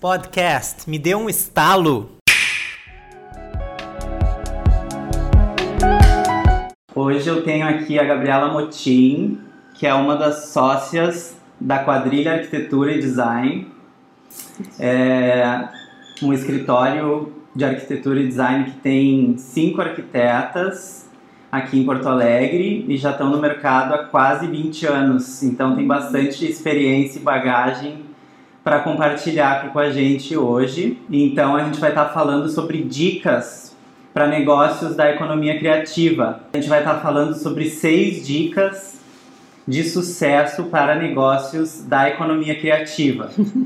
Podcast Me Deu um Estalo. Hoje eu tenho aqui a Gabriela Motim, que é uma das sócias da Quadrilha Arquitetura e Design. É um escritório de arquitetura e design que tem cinco arquitetas aqui em Porto Alegre e já estão no mercado há quase 20 anos. Então tem bastante experiência e bagagem para compartilhar aqui com a gente hoje. Então a gente vai estar tá falando sobre dicas para negócios da economia criativa. A gente vai estar tá falando sobre seis dicas de sucesso para negócios da economia criativa. uh,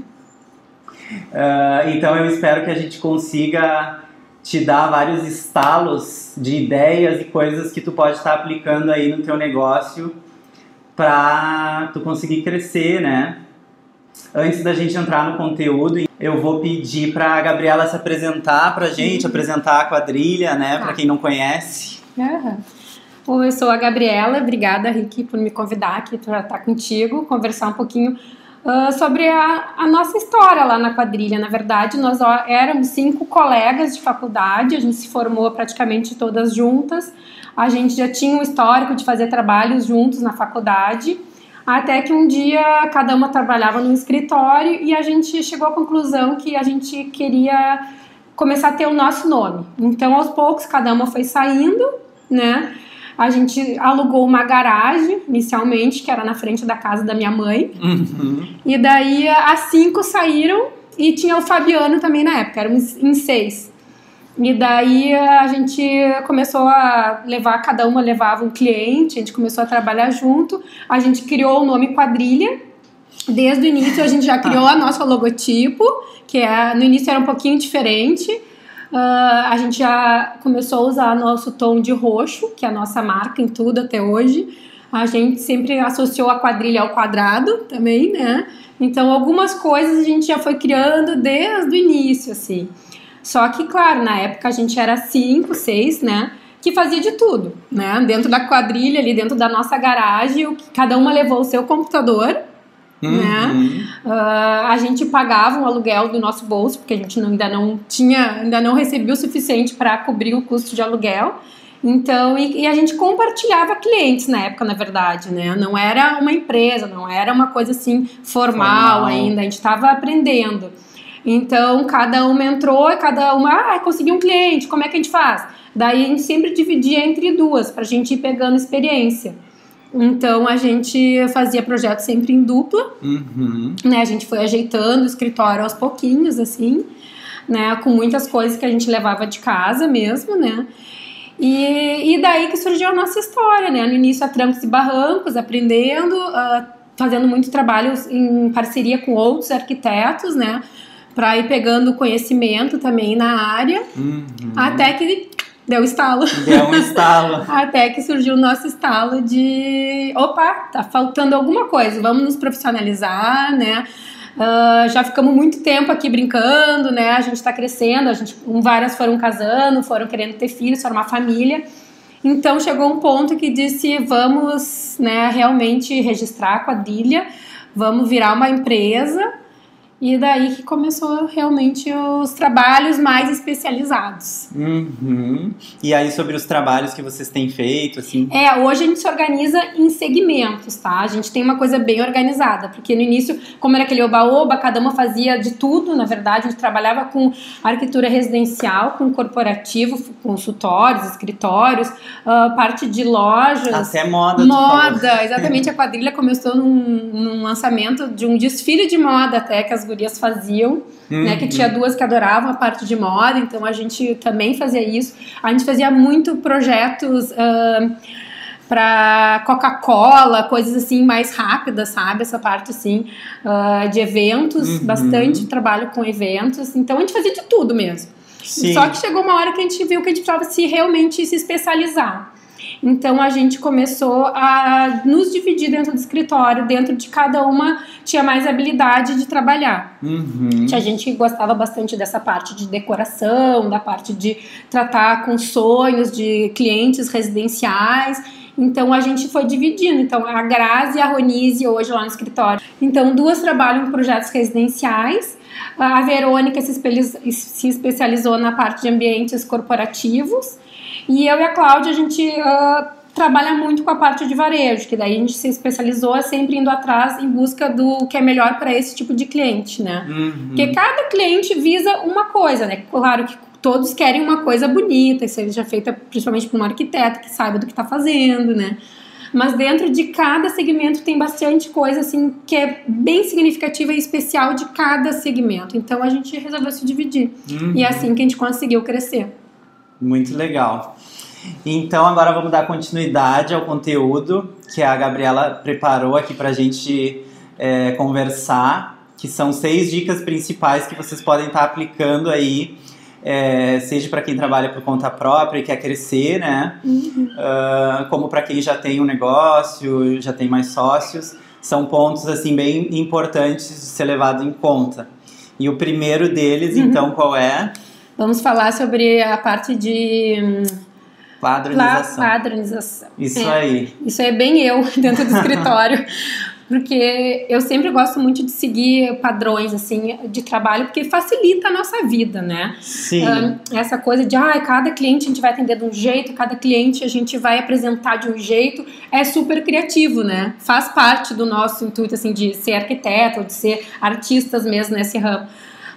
então eu espero que a gente consiga te dar vários estalos de ideias e coisas que tu pode estar tá aplicando aí no teu negócio para tu conseguir crescer, né? Antes da gente entrar no conteúdo, eu vou pedir para a Gabriela se apresentar para a gente, apresentar a quadrilha, né, para tá. quem não conhece. Uhum. Oi, eu sou a Gabriela, obrigada, Rick, por me convidar aqui para estar contigo, conversar um pouquinho uh, sobre a, a, nossa história lá na quadrilha. Na verdade, nós éramos cinco colegas de faculdade, a gente se formou praticamente todas juntas, a gente já tinha um histórico de fazer trabalhos juntos na faculdade. Até que um dia cada uma trabalhava no escritório e a gente chegou à conclusão que a gente queria começar a ter o nosso nome. Então, aos poucos, cada uma foi saindo, né? A gente alugou uma garagem inicialmente, que era na frente da casa da minha mãe. Uhum. E daí as cinco saíram e tinha o Fabiano também na época, éramos em seis. E daí a gente começou a levar, cada uma levava um cliente, a gente começou a trabalhar junto, a gente criou o nome Quadrilha. Desde o início a gente já criou a nossa logotipo, que é, no início era um pouquinho diferente. Uh, a gente já começou a usar nosso tom de roxo, que é a nossa marca em tudo até hoje. A gente sempre associou a quadrilha ao quadrado também, né? Então algumas coisas a gente já foi criando desde o início, assim. Só que, claro, na época a gente era cinco, seis, né? Que fazia de tudo, né? Dentro da quadrilha, ali dentro da nossa garagem, cada uma levou o seu computador, né? Uhum. né? Uh, a gente pagava um aluguel do nosso bolso, porque a gente não, ainda não tinha, ainda não recebia o suficiente para cobrir o custo de aluguel. Então, e, e, a gente compartilhava clientes na época, na verdade, né? Não era uma empresa, não era uma coisa assim formal, formal. ainda, a gente estava aprendendo. Então, cada uma entrou e cada uma, ah, consegui um cliente, como é que a gente faz? Daí a gente sempre dividia entre duas, para a gente ir pegando experiência. Então a gente fazia projeto sempre em dupla, uhum. né? A gente foi ajeitando o escritório aos pouquinhos, assim, né? Com muitas coisas que a gente levava de casa mesmo, né? E, e daí que surgiu a nossa história, né? No início a trancos e barrancos, aprendendo, uh, fazendo muito trabalho em parceria com outros arquitetos, né? Para ir pegando conhecimento também na área, uhum. até que deu estalo. Deu um estalo. até que surgiu o nosso estalo de, opa, tá faltando alguma coisa, vamos nos profissionalizar, né? Uh, já ficamos muito tempo aqui brincando, né? A gente está crescendo, a gente, várias foram casando, foram querendo ter filhos, formar família. Então chegou um ponto que disse vamos, né, realmente registrar a quadrilha, vamos virar uma empresa e daí que começou realmente os trabalhos mais especializados. Uhum. E aí sobre os trabalhos que vocês têm feito, assim? É, hoje a gente se organiza em segmentos, tá? A gente tem uma coisa bem organizada, porque no início, como era aquele oba-oba, cada uma fazia de tudo, na verdade, a gente trabalhava com arquitetura residencial, com corporativo, consultórios, escritórios, uh, parte de lojas. Até moda. Moda, exatamente. A quadrilha começou num, num lançamento de um desfile de moda até, que as gurias faziam, uhum. né? Que tinha uhum. duas que adoravam a parte de moda, então a gente também fazia isso. A gente fazia muito projetos. Uh, para Coca-Cola, coisas assim mais rápidas, sabe? Essa parte assim uh, de eventos, uhum. bastante trabalho com eventos. Então a gente fazia de tudo mesmo. Sim. Só que chegou uma hora que a gente viu que a gente precisava se realmente se especializar. Então a gente começou a nos dividir dentro do escritório, dentro de cada uma tinha mais habilidade de trabalhar. Uhum. A gente gostava bastante dessa parte de decoração, da parte de tratar com sonhos de clientes residenciais. Então a gente foi dividindo. Então a Grazi e a Ronise hoje lá no escritório. Então duas trabalham em projetos residenciais. A Verônica se especializou na parte de ambientes corporativos. E eu e a Cláudia, a gente uh, trabalha muito com a parte de varejo, que daí a gente se especializou sempre indo atrás em busca do que é melhor para esse tipo de cliente, né? Uhum. Porque cada cliente visa uma coisa, né? Claro que todos querem uma coisa bonita, e seja feita principalmente por um arquiteto que saiba do que está fazendo, né? Mas dentro de cada segmento tem bastante coisa assim que é bem significativa e especial de cada segmento. Então a gente resolveu se dividir. Uhum. E é assim que a gente conseguiu crescer. Muito legal. Então agora vamos dar continuidade ao conteúdo que a Gabriela preparou aqui para a gente é, conversar, que são seis dicas principais que vocês podem estar aplicando aí, é, seja para quem trabalha por conta própria e quer crescer, né? Uhum. Uh, como para quem já tem um negócio, já tem mais sócios, são pontos assim bem importantes de ser levado em conta. E o primeiro deles, Uhum. então, qual é? Vamos falar sobre a parte de hum, Padronização. padronização. Isso É. aí. Isso é bem eu dentro do escritório. Porque eu sempre gosto muito de seguir padrões assim de trabalho, porque facilita a nossa vida, né? Sim. Essa coisa de ah, cada cliente a gente vai atender de um jeito, cada cliente a gente vai apresentar de um jeito, é super criativo, né? Faz parte do nosso intuito assim de ser arquiteto, de ser artistas mesmo nesse ramo.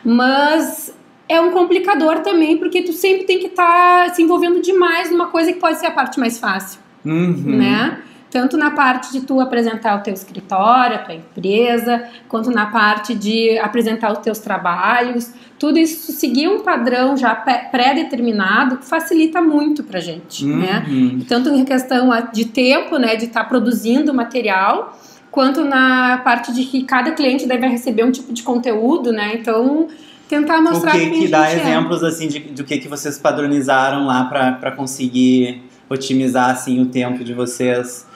Mas é um complicador também, porque tu sempre tem que estar se envolvendo demais numa coisa que pode ser a parte mais fácil Uhum. né? Tanto na parte de tu apresentar o teu escritório, a tua empresa, quanto na parte de apresentar os teus trabalhos. Tudo isso seguir um padrão já pré- pré-determinado facilita muito pra gente, né? Uhum. Tanto em questão de tempo, né, de estar produzindo material, quanto na parte de que cada cliente deve receber um tipo de conteúdo, né? Então, tentar O mostrar que quem que a dá é. exemplos assim de, do que que vocês padronizaram lá para conseguir otimizar assim o tempo de vocês?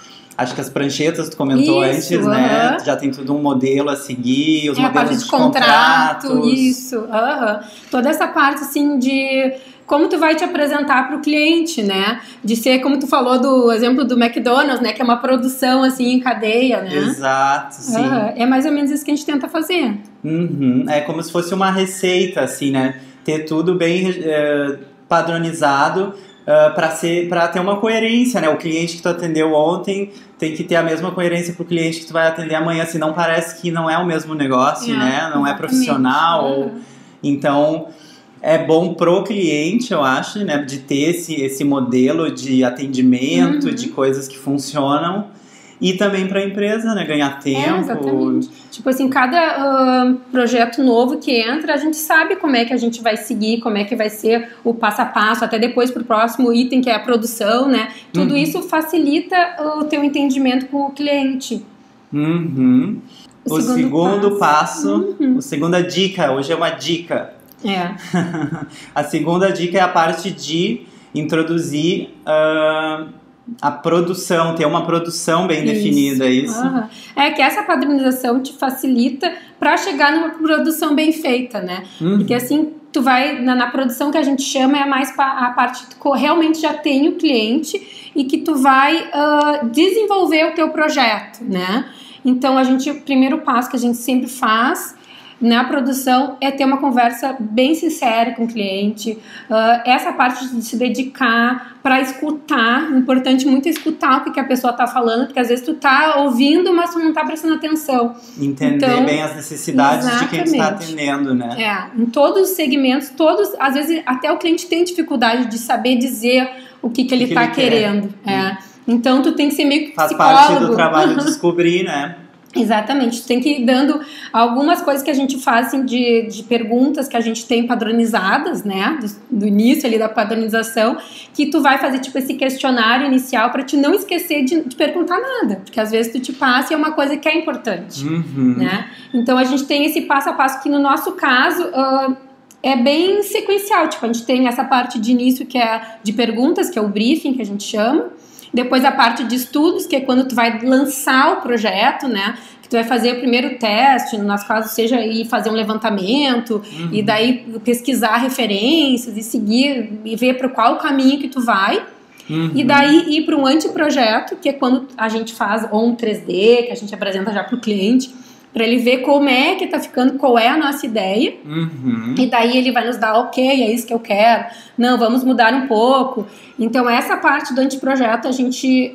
Acho que as pranchetas tu comentou Isso, antes, né? aham. Já tem tudo um modelo a seguir, os É a modelos parte de de contrato, contratos. isso, aham. Toda essa parte, assim, de como tu vai te apresentar para o cliente, né? De ser, como tu falou do exemplo do McDonald's, né? Que é uma produção, assim, em cadeia, né? Exato, sim. Aham. É mais ou menos isso que a gente tenta fazer. Uhum. É como se fosse uma receita, assim, né? Ter tudo bem eh, padronizado para ser para ter uma coerência, né? O cliente que tu atendeu ontem tem que ter a mesma coerência pro cliente que tu vai atender amanhã, senão parece que não é o mesmo negócio, É, né? Não é profissional. ou- Aham. Então é bom pro cliente, eu acho, né? De ter esse, esse modelo de atendimento, Uhum. de coisas que funcionam. E também para a empresa, né? Ganhar É, tempo. exatamente. Tipo assim, cada ahn, projeto novo que entra, a gente sabe como é que a gente vai seguir, como é que vai ser o passo a passo, até depois pro próximo item, que é a produção, né? Tudo Uhum. isso facilita o teu entendimento com o cliente. Uhum. O, segundo, passo, Uhum. a segunda dica, hoje é uma dica. É. A segunda dica é a parte de introduzir ah, a produção, ter uma produção bem Isso. definida, é isso? Aham. É que essa padronização te facilita para chegar numa produção bem feita, né? Uhum. Porque assim, tu vai na, na produção que a gente chama é mais a parte que tu realmente já tem o cliente e que tu vai ah, desenvolver o teu projeto, né? Então a gente, o primeiro passo que a gente sempre faz na produção é ter uma conversa bem sincera com o cliente, ah, essa parte de se dedicar para escutar, importante muito é escutar o que, que a pessoa está falando, porque às vezes tu tá ouvindo, mas tu não tá prestando atenção. Entender Então, bem as necessidades de quem está exatamente. atendendo, né? É, em todos os segmentos, todos, às vezes até o cliente tem dificuldade de saber dizer o que, que ele que está ele quer. querendo. É. Então tu tem que ser meio que Faz psicólogo. parte do trabalho de descobrir, né? Exatamente, tem que ir dando algumas coisas que a gente faz assim, de, de perguntas que a gente tem padronizadas, né? Do, do início ali da padronização, que tu vai fazer tipo esse questionário inicial para te não esquecer de, de perguntar nada, porque às vezes tu te passa e é uma coisa que é importante Uhum. né? Então a gente tem esse passo a passo que no nosso caso ah, é bem sequencial. Tipo, a gente tem essa parte de início que é de perguntas, que é o briefing que a gente chama. Depois a parte de estudos, que é quando tu vai lançar o projeto, né? Que tu vai fazer o primeiro teste, no nosso caso seja ir fazer um levantamento Uhum. e daí pesquisar referências e seguir e ver para qual caminho que tu vai. Uhum. E daí ir para um anteprojeto, que é quando a gente faz ou um 3D, que a gente apresenta já para o cliente, para ele ver como é que está ficando, qual é a nossa ideia. Uhum. E daí ele vai nos dar, ok, é isso que eu quero. Não, vamos mudar um pouco. Então, essa parte do anteprojeto a gente.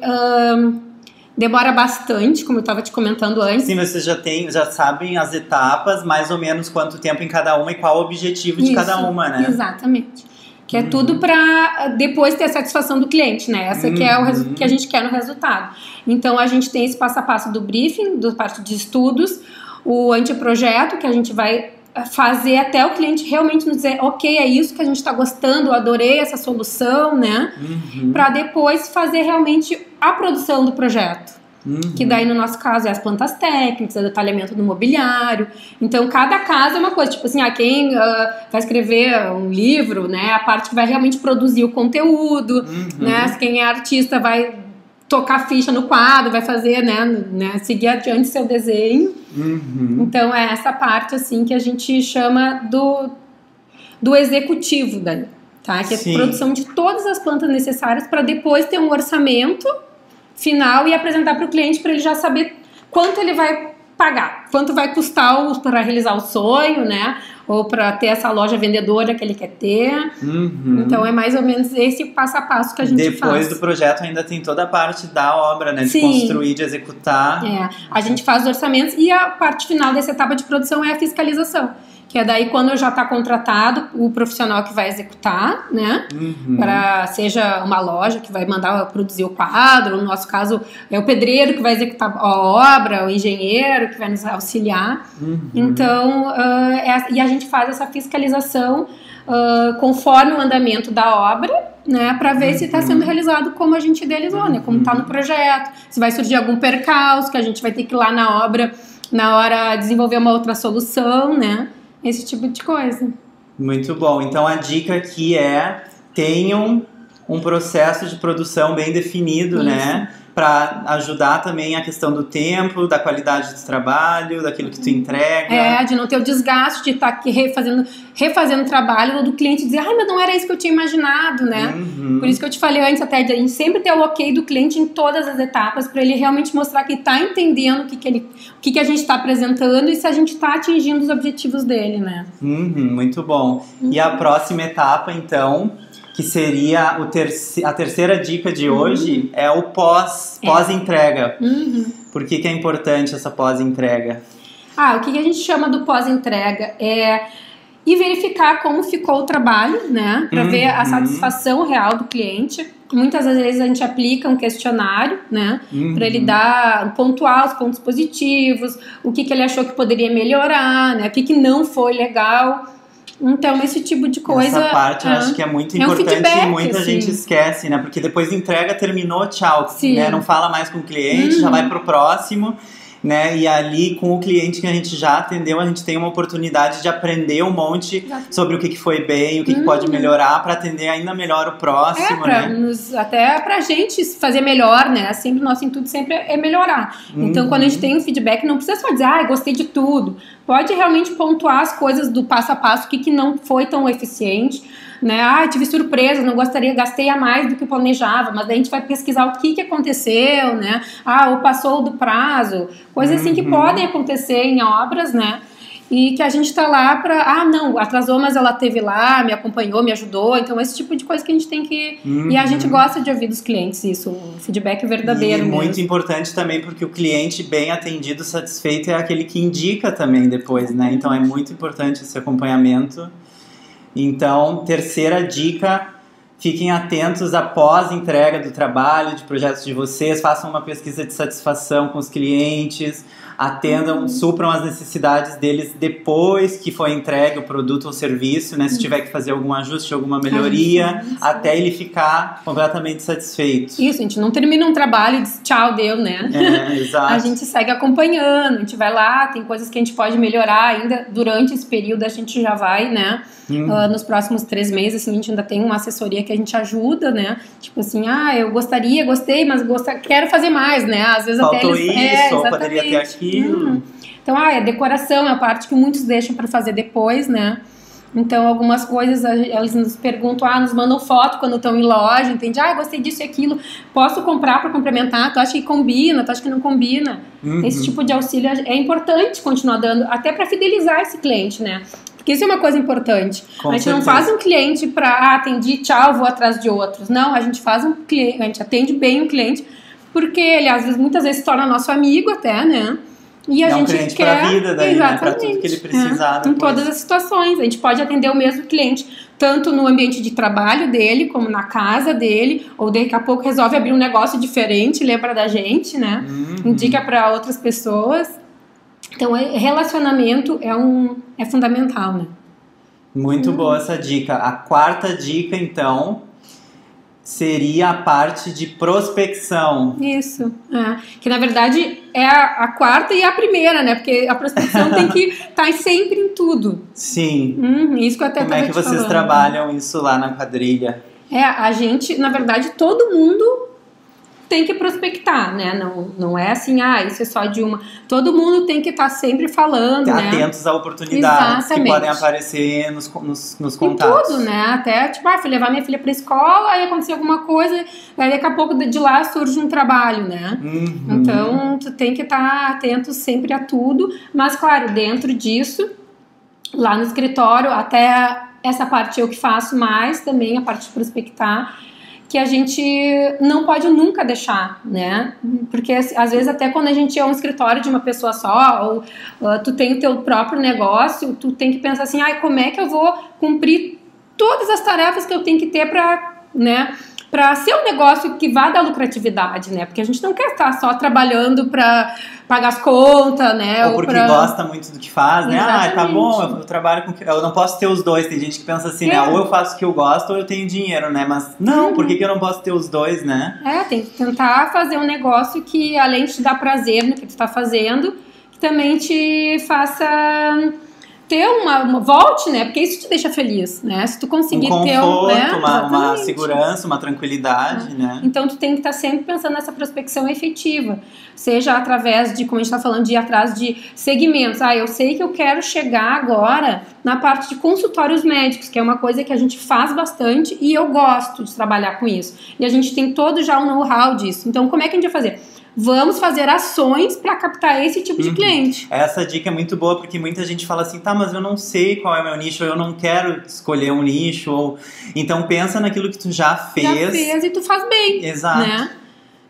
demora bastante, como eu estava te comentando antes. Sim, vocês já tem, já sabem as etapas, mais ou menos quanto tempo em cada uma e qual o objetivo de Isso, cada uma, né? Exatamente. Que é uhum. tudo para depois ter a satisfação do cliente, né? Essa uhum. que é o uhum. que a gente quer no resultado. Então a gente tem esse passo a passo do briefing, do parte de estudos, o anteprojeto, que a gente vai fazer até o cliente realmente nos dizer, ok, é isso que a gente está gostando, adorei essa solução, né? Uhum. Para depois fazer realmente a produção do projeto. Uhum. Que daí, no nosso caso, é as plantas técnicas, é o detalhamento do mobiliário. Então, cada caso é uma coisa. Tipo assim, ah, quem uh, vai escrever um livro, né? A parte que vai realmente produzir o conteúdo, uhum. né? Quem é artista vai tocar ficha no quadro, vai fazer, né, né seguir adiante seu desenho. Uhum. Então é essa parte assim que a gente chama do do executivo daí, tá? Que é a produção de todas as plantas necessárias para depois ter um orçamento final e apresentar para o cliente para ele já saber quanto ele vai pagar, quanto vai custar para realizar o sonho, né? Ou para ter essa loja vendedora que ele quer ter. Uhum. Então é mais ou menos esse passo a passo que a gente Depois faz. Depois do projeto ainda tem toda a parte da obra, né? De Sim. construir, de executar. É, a gente faz orçamentos e a parte final dessa etapa de produção é a fiscalização que é daí quando já está contratado o profissional que vai executar, né? Uhum. Para seja uma loja que vai mandar produzir o quadro, no nosso caso é o pedreiro que vai executar a obra, o engenheiro que vai nos auxiliar. Uhum. Então, uh, é, e a gente faz essa fiscalização uh, conforme o andamento da obra, né, para ver uhum. se está sendo realizado como a gente idealizou, né, como está no projeto, se vai surgir algum percalço que a gente vai ter que ir lá na obra na hora desenvolver uma outra solução, né? Esse tipo de coisa. Muito bom. Então a dica aqui é tenham um processo de produção bem definido, né? Isso. né? Para ajudar também a questão do tempo, da qualidade do trabalho, daquilo que tu entrega. É, de não ter o desgaste de estar tá aqui refazendo, refazendo o trabalho, ou do cliente dizer, ai, mas não era isso que eu tinha imaginado, né? Uhum. Por isso que eu te falei antes até, de a gente sempre ter o ok do cliente em todas as etapas, para ele realmente mostrar que está entendendo o que, que, ele, o que, que a gente está apresentando e se a gente está atingindo os objetivos dele, né? Uhum, muito bom. Uhum. E a uhum. próxima etapa, então, que seria o terci a terceira dica de uhum. hoje, é o pós, é. pós-entrega. Uhum. Por que, que é importante essa pós-entrega? Ah, o que a gente chama do pós-entrega é e verificar como ficou o trabalho, né? Para uhum. ver a satisfação real do cliente. Muitas vezes a gente aplica um questionário, né? Uhum. Para ele dar, pontuar os pontos positivos, o que, que ele achou que poderia melhorar, né? O que, que não foi legal. Então, esse tipo de coisa. Essa parte eu acho que é muito importante é um feedback, e muita assim. gente esquece, né? Porque depois entrega, terminou, tchau. Sim. Né? Não fala mais com o cliente, já vai pro próximo né? E ali com o cliente que a gente já atendeu, a gente tem uma oportunidade de aprender um monte sobre o que, que foi bem, o que, que pode uhum. melhorar para atender ainda melhor o próximo, é, pra né? Nos, até pra gente fazer melhor, né? Sempre nosso intuito sempre é melhorar. Uhum. Então, quando a gente tem um feedback, não precisa só dizer, ah, gostei de tudo. Pode realmente pontuar as coisas do passo a passo, o que, que não foi tão eficiente né? Ah, tive surpresa, não gostaria, gastei a mais do que planejava, mas daí a gente vai pesquisar o que, que aconteceu, né? Ah, ou passou do prazo, coisas uhum. assim que uhum. podem acontecer em obras, né? E que a gente está lá para, ah, não, atrasou, mas ela teve lá, me acompanhou, me ajudou. Então, esse tipo de coisa que a gente tem que. Uhum. E a gente gosta de ouvir dos clientes isso, um feedback verdadeiro. E mesmo. muito importante também, porque o cliente bem atendido, satisfeito, é aquele que indica também depois, né? Então, é muito importante esse acompanhamento. Então, terceira dica, fiquem atentos após entrega do trabalho, de projetos de vocês, façam uma pesquisa de satisfação com os clientes, atendam, uhum. supram as necessidades deles depois que foi entregue o produto ou serviço, né? Se tiver que fazer algum ajuste, alguma melhoria, até ele ficar completamente satisfeito. Isso, a gente não termina um trabalho e diz tchau, deu, né? É, exato. a gente segue acompanhando, a gente vai lá, tem coisas que a gente pode melhorar ainda durante esse período, a gente já vai, né? Hum. Uh, nos próximos três meses, assim, a gente ainda tem uma assessoria que a gente ajuda, né? Tipo assim, ah, eu gostaria, gostei, mas quero fazer mais, né? Às vezes Faltou até eles... isso, é, poderia ter aquilo. Hum. Então, ah, a decoração é a parte que muitos deixam para fazer depois, né? Então, algumas coisas elas nos perguntam, ah, nos mandam foto quando estão em loja, entende? Ah, gostei disso e aquilo, posso comprar para complementar? Tu acha que combina? Tu acha que não combina? Uhum. Esse tipo de auxílio é importante continuar dando, até para fidelizar esse cliente, né? Porque isso é uma coisa importante. Com a gente certeza. não faz um cliente para, ah, atendi, tchau, vou atrás de outros. Não, a gente faz um cliente, a gente atende bem o cliente, porque ele às vezes, muitas vezes se torna nosso amigo até, né? E a gente cliente quer vida daí, né? Exatamente, tudo que ele precisar é, em todas as situações. A gente pode atender o mesmo cliente tanto no ambiente de trabalho dele, como na casa dele, ou daqui a pouco resolve abrir um negócio diferente, lembra da gente, né? Uhum. Indica para outras pessoas. Então, é- relacionamento é um é fundamental, né? Muito boa essa dica. A quarta dica, então, seria a parte de prospecção. Isso. é. Que na verdade é a, a quarta e a primeira, né? Porque a prospecção tem que estar sempre em tudo. Sim. Uhum, isso que eu até Como é que vocês falando. trabalham isso lá na quadrilha? É, a gente, na verdade, todo mundo tem que prospectar, né? Não, não é assim, ah, isso é só de uma. Todo mundo tem que estar sempre falando, né? Atentos a oportunidades Exatamente. que podem aparecer nos, nos, nos Em contatos. tudo, né? Até, tipo, ah, fui levar minha filha pra escola, aí aconteceu alguma coisa, aí daqui a pouco de lá surge um trabalho, né? Uhum. Então, tu tem que estar atento sempre a tudo, mas claro, dentro disso, lá no escritório, até essa parte eu que faço mais também, a parte de prospectar, que a gente não pode nunca deixar, né? Porque às vezes até quando a gente é um escritório de uma pessoa só, ou uh, tu tem o teu próprio negócio, tu tem que pensar assim, ai, como é que eu vou cumprir todas as tarefas que eu tenho que ter para, né? Para ser um negócio que vá dar lucratividade, né? Porque a gente não quer estar só trabalhando para pagar as contas, né? Ou porque pra- gosta muito do que faz, né? Ah, tá Exatamente. bom, eu, eu trabalho com. Eu não posso ter os dois. Tem gente que pensa assim, né? É. Ou eu faço o que eu gosto ou eu tenho dinheiro, né? Mas não, por que, que eu não posso ter os dois, né? É, tem que tentar fazer um negócio que, além de te dar prazer no que tu tá fazendo, que também te faça ter uma, uma- volte, né? Porque isso te deixa feliz, né? Se tu Um conseguir conforto, ter um, né? uma, uma segurança, uma tranquilidade, né? Então tu tem que estar sempre pensando nessa prospecção efetiva, seja através de, como a gente está falando, de ir atrás de segmentos. Ah, eu sei que eu quero chegar agora na parte de consultórios médicos, que é uma coisa que a gente faz bastante e eu gosto de trabalhar com isso. E a gente tem todo já o know-how disso. Então como é que a gente vai fazer? Vamos fazer ações para captar esse tipo de Uhum. cliente. Essa dica é muito boa porque muita gente fala assim, tá, mas eu não sei qual é o meu nicho, eu não quero escolher um nicho. Ou... Então pensa naquilo que tu já fez. Já fez e tu faz bem. Exato. né?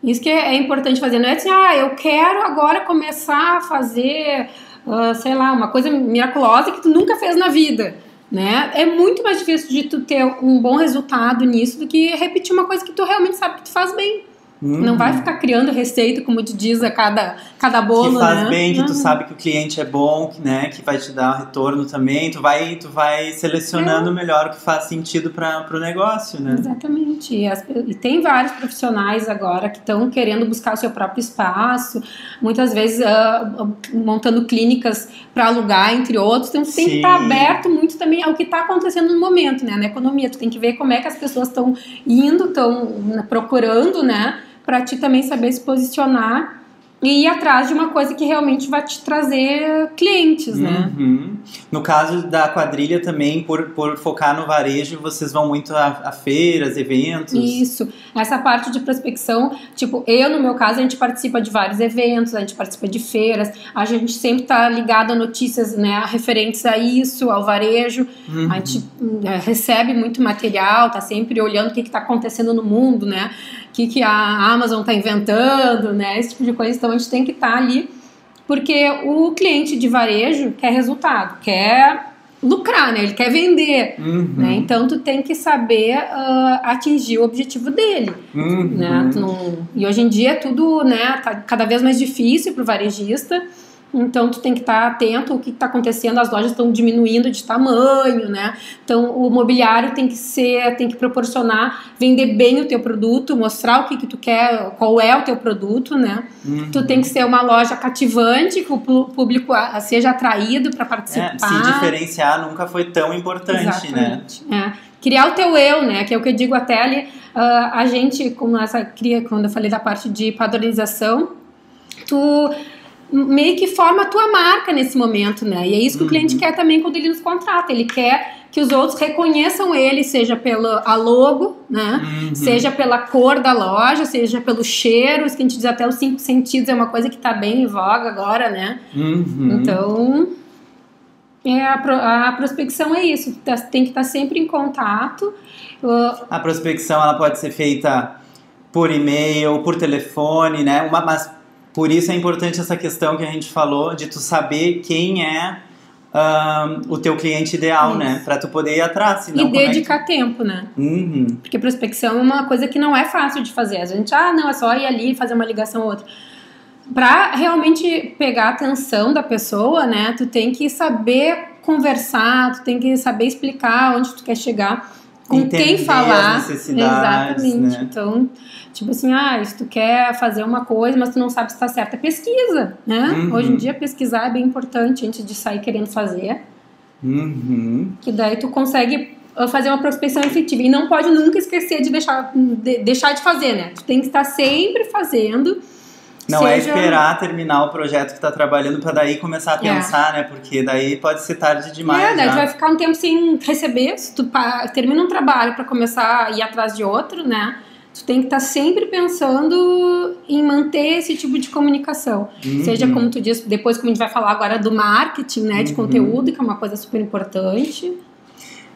Isso que é importante fazer. Não é assim, ah, eu quero agora começar a fazer, ah, sei lá, uma coisa miraculosa que tu nunca fez na vida. Né? É muito mais difícil de tu ter um bom resultado nisso do que repetir uma coisa que tu realmente sabe que tu faz bem. Uhum. Não vai ficar criando receita, como te diz a cada, cada bolo, que faz né? bem, que tu Uhum. sabe que o cliente é bom, que, né, que vai te dar retorno também. Tu vai, tu vai É. selecionando melhor o que faz sentido para o negócio, né? Exatamente. E, as- e tem vários profissionais agora que estão querendo buscar o seu próprio espaço, muitas vezes ah, montando clínicas para alugar, entre outros. Então, tu tem que estar aberto muito também ao que está acontecendo no momento, né? Na economia. Tu tem que ver como é que as pessoas estão indo, estão procurando, né? Para ti também saber se posicionar e ir atrás de uma coisa que realmente vai te trazer clientes, né? Uhum. No caso da quadrilha também, por, por focar no varejo, vocês vão muito a, a feiras, eventos. Isso. Essa parte de prospecção, tipo, eu, no meu caso, a gente participa de vários eventos, a gente participa de feiras, a gente sempre tá ligado a notícias, né, referentes a isso, ao varejo. Uhum. A gente é, recebe muito material, tá sempre olhando o que que tá acontecendo no mundo, né? Que, que a Amazon tá inventando, né? Esse tipo de coisa. Então a gente tem que estar ali, porque o cliente de varejo quer resultado, quer lucrar, né? Ele quer vender. Uhum. Né? Então tu tem que saber ah, atingir o objetivo dele, Uhum. né? Não- E hoje em dia é tudo, né, tá cada vez mais difícil para o varejista. Então tu tem que estar atento ao que está acontecendo, as lojas estão diminuindo de tamanho, né? Então o mobiliário tem que ser, tem que proporcionar, vender bem o teu produto, mostrar o que, que tu quer, qual é o teu produto, né? Uhum. Tu tem que ser uma loja cativante, que o público ah, seja atraído para É, participar. se diferenciar nunca foi tão importante, né? Exatamente. É. Criar o teu eu, né? Que é o que eu digo até ali. ah, a gente, como essa cria, quando eu falei da parte de padronização, tu meio que forma a tua marca nesse momento, né? E é isso que Uhum. o cliente quer também quando ele nos contrata. Ele quer que os outros reconheçam ele, seja pelo a logo, né? Uhum. Seja pela cor da loja, seja pelo cheiro, que a gente diz até os cinco sentidos é uma coisa que está bem em voga agora, né? Uhum. Então, é, a, pro- a prospecção é isso, tá- tem que estar sempre em contato. A prospecção ela pode ser feita por e-mail, por telefone, né? Uma, mas por isso é importante essa questão que a gente falou de tu saber quem é o teu cliente ideal, Isso. né? Pra tu poder ir atrás. Senão, e como é que- dedicar tempo, né? Uhum. Porque prospecção é uma coisa que não é fácil de fazer. A gente, ah, não, é só ir ali e fazer uma ligação ou outra. Para realmente pegar a atenção da pessoa, né, tu tem que saber conversar, tu tem que saber explicar onde tu quer chegar, com Entender quem falar. Exatamente. né? Então, tipo assim, ah, se tu quer fazer uma coisa, mas tu não sabe se está certa, pesquisa, né? Uhum. Hoje em dia pesquisar é bem importante antes de sair querendo fazer Uhum. que daí tu consegue uh, fazer uma prospecção efetiva e não pode nunca esquecer de deixar de, deixar de fazer, né? Tu tem que estar sempre fazendo. Não é seja- esperar terminar o projeto que tá trabalhando pra daí começar a É. pensar, né? Porque daí pode ser tarde demais. é, daí já. tu vai ficar um tempo sem receber, se tu termina um trabalho para começar a ir atrás de outro, né? Tu tem que estar sempre pensando em manter esse tipo de comunicação. Uhum. Seja como tu disse, depois como a gente vai falar agora do marketing, né, de Uhum. conteúdo, que é uma coisa super importante.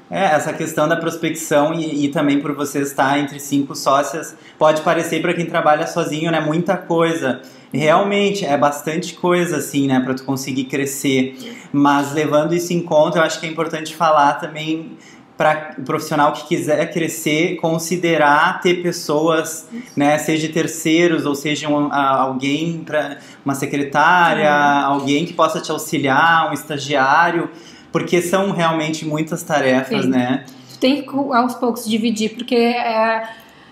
É, essa questão da prospecção e, e também por você estar entre cinco sócias, pode parecer para quem trabalha sozinho, né, muita coisa. Realmente é bastante coisa assim, né, para tu conseguir crescer. Mas levando isso em conta, eu acho que é importante falar também para o profissional que quiser crescer, considerar ter pessoas, né, seja terceiros ou seja um, a- alguém para uma secretária, alguém que possa te auxiliar, um estagiário, porque são realmente muitas tarefas, Sim. né? Tu tem que aos poucos dividir, porque é,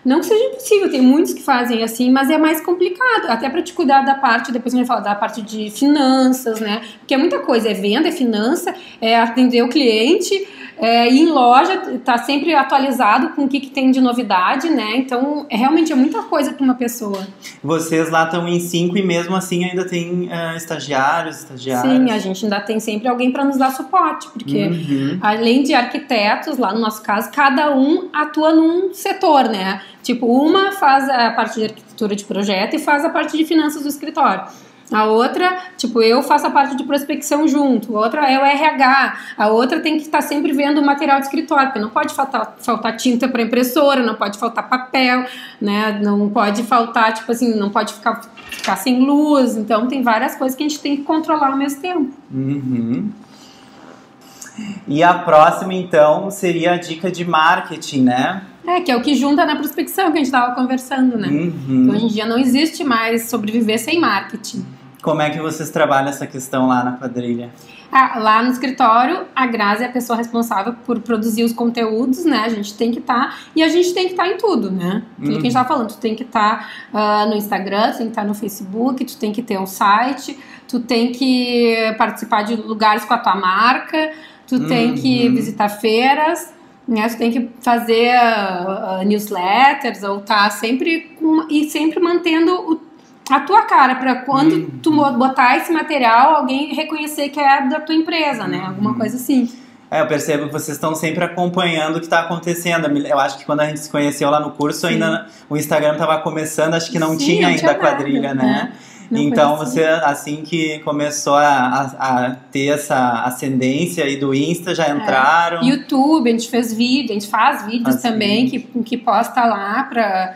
não que seja impossível, tem muitos que fazem assim, mas é mais complicado, até para te cuidar da parte, depois a gente vai falar da parte de finanças, né? Porque é muita coisa, é venda, é finança, é atender o cliente, é ir em loja, tá sempre atualizado com o que, que tem de novidade, né? Então, é, realmente é muita coisa para uma pessoa. Vocês lá estão em cinco e mesmo assim ainda tem ah, estagiários, estagiários. Sim, a gente ainda tem sempre alguém para nos dar suporte, porque Uhum. além de arquitetos, lá no nosso caso, cada um atua num setor, né? Tipo, uma faz a parte de arquitetura de projeto e faz a parte de finanças do escritório. A outra, tipo, eu faço a parte de prospecção junto, a outra é o RH, a outra tem que estar sempre vendo o material de escritório, porque não pode faltar, faltar tinta para impressora, não pode faltar papel, né? Não pode faltar, tipo assim, não pode ficar, ficar sem luz. Então, tem várias coisas que a gente tem que controlar ao mesmo tempo. Uhum. E a próxima, então, seria a dica de marketing, né? É, que é o que junta na prospecção que a gente estava conversando, né? Uhum. Então, hoje em dia não existe mais sobreviver sem marketing. Como é que vocês trabalham essa questão lá na quadrilha? Ah, lá no escritório, a Grazi é a pessoa responsável por produzir os conteúdos, né? A gente tem que estar. e a gente tem que estar em tudo, né? Aquilo que a gente estava falando. Tu tem que estar ah, no Instagram, tu tem que estar no Facebook, tu tem que ter um site, tu tem que participar de lugares com a tua marca, tu tem que Uhum. visitar feiras. Né, tu tem que fazer ah, ah, newsletters ou tá sempre com, e sempre mantendo o a tua cara para quando Uhum. tu botar esse material, alguém reconhecer que é da tua empresa, né? Alguma coisa assim. É, eu percebo que vocês estão sempre acompanhando o que está acontecendo. Eu acho que quando a gente se conheceu lá no curso, Sim. ainda o Instagram estava começando, acho que não Sim, tinha não ainda tinha a quadrilha, né? Não então conhecia. você, assim que começou a, a- a ter essa ascendência aí do Insta, já entraram. YouTube, a gente fez vídeo, a gente faz vídeos Faz também que, que posta lá pra.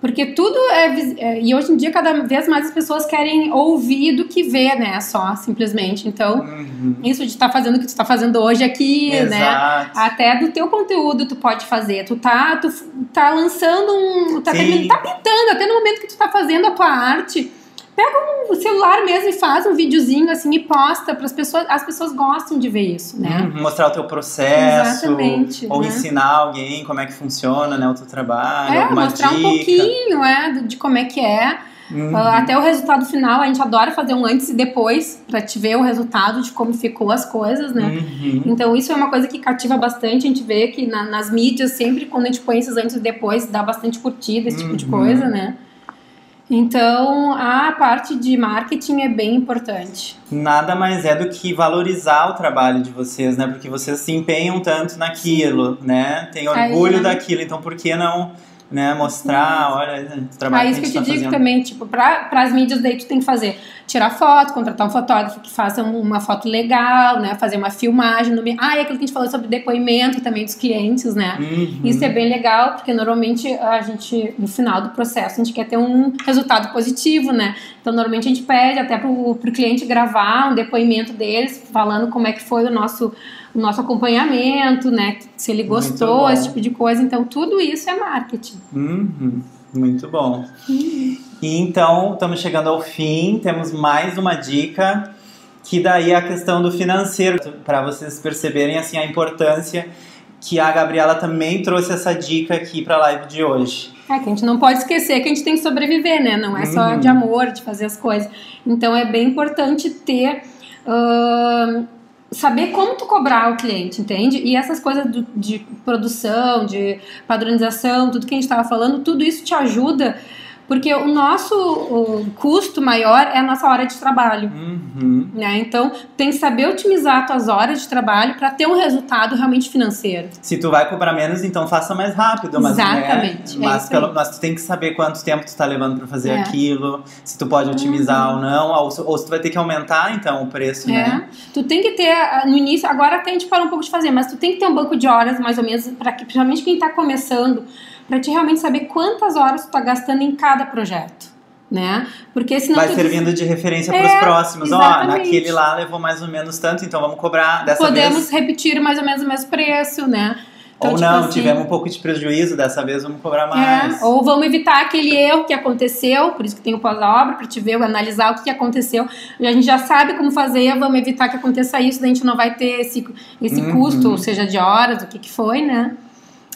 Porque tudo é, é. E hoje em dia, cada vez mais as pessoas querem ouvir do que ver, né? Só, simplesmente. Então, Uhum. isso de estar fazendo o que tu está fazendo hoje aqui, né? Exato. Até do teu conteúdo tu pode fazer. Tu tá, tu tá lançando um. Tá, terminando, tá pintando, até no momento que tu tá fazendo a tua arte. Pega um celular mesmo e faz um videozinho assim e posta para as pessoas. As pessoas gostam de ver isso, né? Uhum, Mostrar o teu processo. Exatamente, Ou né? ensinar alguém como é que funciona né, o teu trabalho. É, mostrar dica. um pouquinho é, de como é que é. Uhum. Ah, até o resultado final, a gente adora fazer um antes e depois para te ver o resultado de como ficou as coisas, né? Uhum. Então isso é uma coisa que cativa bastante, a gente vê que na- nas mídias, sempre quando a gente põe esses antes e depois, dá bastante curtida, esse tipo de Uhum. coisa, né? Então, a parte de marketing é bem importante. Nada mais é do que valorizar o trabalho de vocês, né? Porque vocês se empenham tanto naquilo, né? Tem orgulho Aí, né? daquilo, então por que não né, mostrar, olha, o trabalho Aí que isso que eu tá te digo fazendo. também, tipo, para as mídias daí tu tem que fazer, tirar foto, contratar um fotógrafo que faça uma foto legal, né, fazer uma filmagem, no... ah, e aquilo que a gente falou sobre depoimento também dos clientes, né, Uhum. isso é bem legal, porque normalmente a gente, no final do processo, a gente quer ter um resultado positivo, né? Então, normalmente a gente pede até pro, pro cliente gravar um depoimento deles, falando como é que foi o nosso, o nosso acompanhamento, né? Se ele gostou, esse tipo de coisa. Então, tudo isso é marketing. Uhum. Muito bom. E então, estamos chegando ao fim, temos mais uma dica, que daí é a questão do financeiro, para vocês perceberem assim a importância que a Gabriela também trouxe essa dica aqui para a live de hoje. É que a gente não pode esquecer que a gente tem que sobreviver, né? Não é só Uhum. de amor, de fazer as coisas. Então, é bem importante ter... ahn, saber como tu cobrar o cliente, entende? E essas coisas do- de produção, de padronização, tudo que a gente estava falando, tudo isso te ajuda, porque o nosso o custo maior é a nossa hora de trabalho. Uhum. Né? Então, tem que saber otimizar as tuas horas de trabalho para ter um resultado realmente financeiro. Se tu vai cobrar menos, então faça mais rápido, mas Exatamente, é né? Mas, isso pelo, mas tu tem que saber quanto tempo tu tá levando para fazer É. Uhum. aquilo, se tu pode otimizar ou não, ou, se- ou se tu vai ter que aumentar então o preço, né? É. Tu tem que ter, ah, no início, agora até a gente parou um pouco de fazer, mas tu tem que ter um banco de horas, mais ou menos, para que, principalmente quem tá começando, para te realmente saber quantas horas tu tá gastando em cada projeto, né? Porque senão Vai servindo de referência É, para os próximos. Ó, naquele lá levou mais ou menos tanto, então vamos cobrar dessa podemos vez. repetir mais ou menos o mesmo preço, né? Então, ou tipo não, assim, tivemos um pouco de prejuízo, dessa vez vamos cobrar mais. É, ou vamos evitar aquele erro que aconteceu, por isso que tem o pós-obra, para te ver, analisar o que aconteceu. E a gente já sabe como fazer, vamos evitar que aconteça isso, daí a gente não vai ter esse, esse Uhum. custo, seja, de horas, o que que foi, né?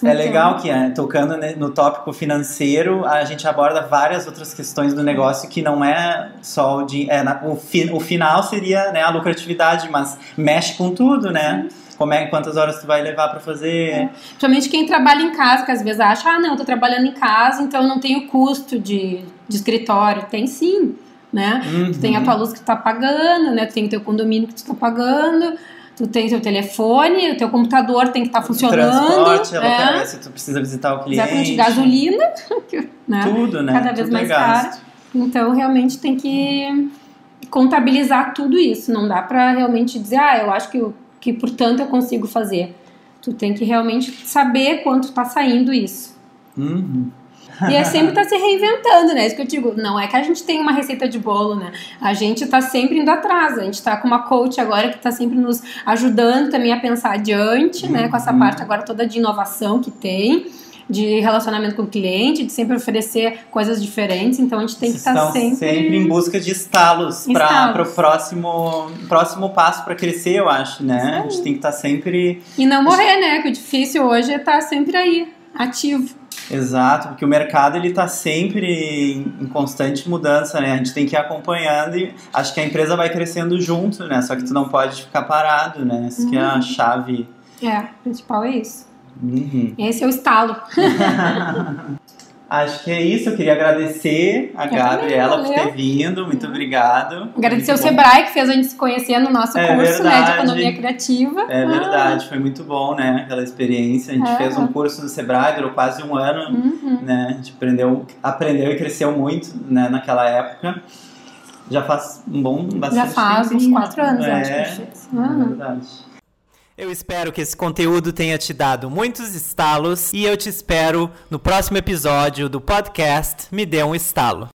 É legal que, é, tocando no tópico financeiro, a gente aborda várias outras questões do negócio que não é só o de. É, o, fi- o final seria né, a lucratividade, mas mexe com tudo, né? Como é, quantas horas tu vai levar pra fazer. Principalmente quem trabalha em casa, que às vezes acha, ah, não, eu tô trabalhando em casa, então eu não tenho custo de, de escritório. Tem sim, né? Uhum. Tu tem a tua luz que tu tá pagando, né? Tu tem o teu condomínio que tu tá pagando, tu tem teu telefone, o teu computador tem que estar funcionando. Transporte, é. quer- se tu precisa visitar o cliente. Exatamente, gasolina, né? Tudo, né? Cada vez Tudo é mais gasto. caro. Então, realmente tem que contabilizar tudo isso. Não dá pra realmente dizer, ah, eu acho que, eu- que portanto eu consigo fazer. Tu tem que realmente saber quanto tá saindo isso. Uhum. E é sempre tá se reinventando, né? Isso que eu digo, não é que a gente tem uma receita de bolo, né? A gente tá sempre indo atrás. A gente tá com uma coach agora que tá sempre nos ajudando também a pensar adiante, né? Com essa Uhum. parte agora toda de inovação que tem, de relacionamento com o cliente, de sempre oferecer coisas diferentes. Então a gente tem que estar estão sempre. em busca de estalos para o próximo, próximo passo para crescer, eu acho, né? A gente tem que estar sempre E não morrer, né? Que o difícil hoje é estar sempre aí, ativo. Exato, porque o mercado ele está sempre em constante mudança, né? A gente tem que ir acompanhando e acho que a empresa vai crescendo junto, né? Só que tu não pode ficar parado, né? Isso que é a chave. É, o principal é isso. Uhum. Esse é o estalo. Acho que é isso. Eu queria agradecer a também, Gabriela por valeu. ter vindo. Muito obrigado. Agradecer o Muito bom. Sebrae, que fez a gente se conhecer no nosso É curso né, de economia criativa. É Ah, verdade, foi muito bom, né? Aquela experiência. A gente É. fez um curso no Sebrae, durou quase um ano. uhum. né? A gente aprendeu, aprendeu e cresceu muito né, naquela época. Já faz um bom, bastante Já faz uns quatro anos, eu é, acho que a gente fez. É verdade. Eu espero que esse conteúdo tenha te dado muitos estalos e eu te espero no próximo episódio do podcast Me Dê um Estalo.